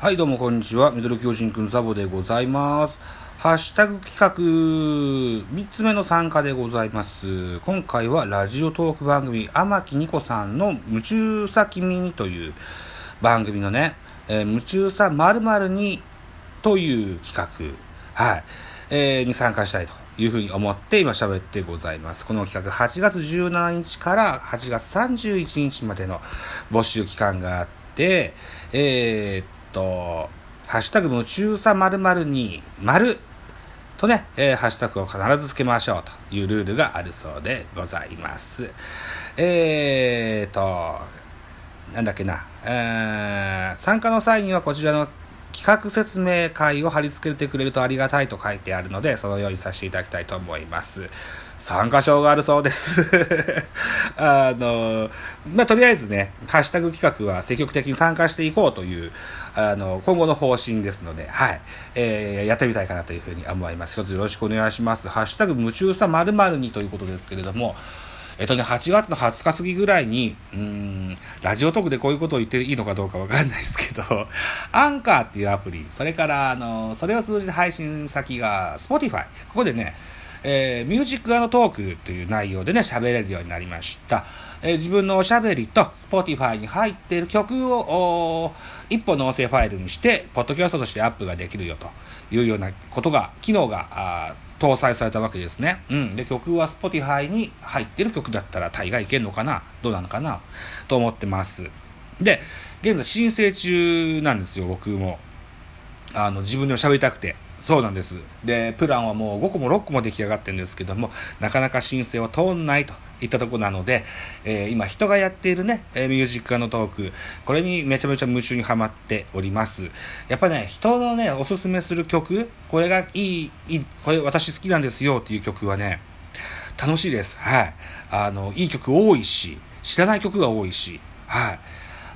はい、どうもこんにちは。ミドル巨人くんザボでございます。ハッシュタグ企画、3つ目の参加でございます。今回はラジオトーク番組、天木ニコさんの夢中さ君にという番組のね、えー夢中さ〇〇にという企画、はい、えーに参加したいというふうに思って今喋ってございます。この企画8月17日から8月31日までの募集期間があって、えーと、ハッシュタグ夢中さ〇〇に丸とね、えーハッシュタグを必ずつけましょうというルールがあるそうでございます。えーっと、なんだっけな、えー参加の際にはこちらの企画説明会を貼り付けてくれるとありがたいと書いてあるので、そのようにさせていただきたいと思います。参加賞があるそうです。あの、まあ、とりあえずね、ハッシュタグ企画は積極的に参加していこうという、あの、今後の方針ですので、はい、えーやってみたいかなというふうに思います。一つよろしくお願いします。ハッシュタグ夢中さ〇〇にということですけれども、えっとね、8月の20日過ぎぐらいに、うん、ラジオトークでこういうことを言っていいのかどうかわかんないですけど、アンカーっていうアプリ、それから、あの、それを通じて配信先が Spotify。ここでね、えーミュージックトークという内容でね、喋れるようになりました。えー自分のおしゃべりと Spotify に入っている曲を、一本の音声ファイルにして、ポッドキャストとしてアップができるよというようなことが、機能が、あ搭載されたわけですね。うん。で、曲は Spotify に入ってる曲だったら大概いけんのかな？どうなのかな？と思ってます。で、現在申請中なんですよ、僕も。あの、自分でも喋りたくて。そうなんです。で、プランはもう5個も6個も出来上がってるんですけども、なかなか申請は通んないといったとこなので、えー今人がやっているね、えミュージックのトーク、これにめちゃめちゃ夢中にはまっております。やっぱね、人のね、おすすめする曲、これがいい、いい、これ私好きなんですよっていう曲はね、楽しいです。はい。あの、いい曲多いし、知らない曲が多いし、はい。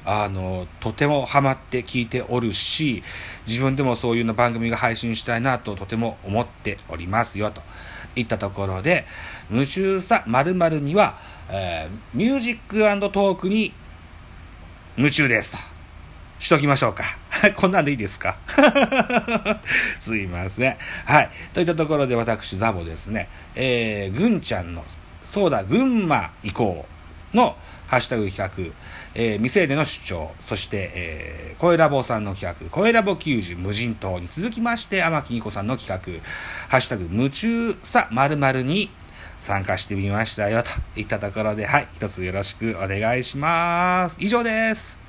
あの、とてもハマって聴いておるし、自分でもそういうの番組が配信したいなととても思っておりますよ、といったところで、夢中さ〇〇には、えーミュージックトークに夢中ですと。しときましょうか。こんなんでいいですか？すいません。はい。といったところで私、ザボですね、えー、ぐんちゃんの、そうだ、群馬行こうのハッシュタグ企画、えー、未成年の主張、そして、えー、声ラボさんの企画、声ラボ90無人島に続きまして、天木二子さんの企画、ハッシュタグ夢中さ〇〇に参加してみましたよ、といったところで、はい、一つよろしくお願いします。以上です。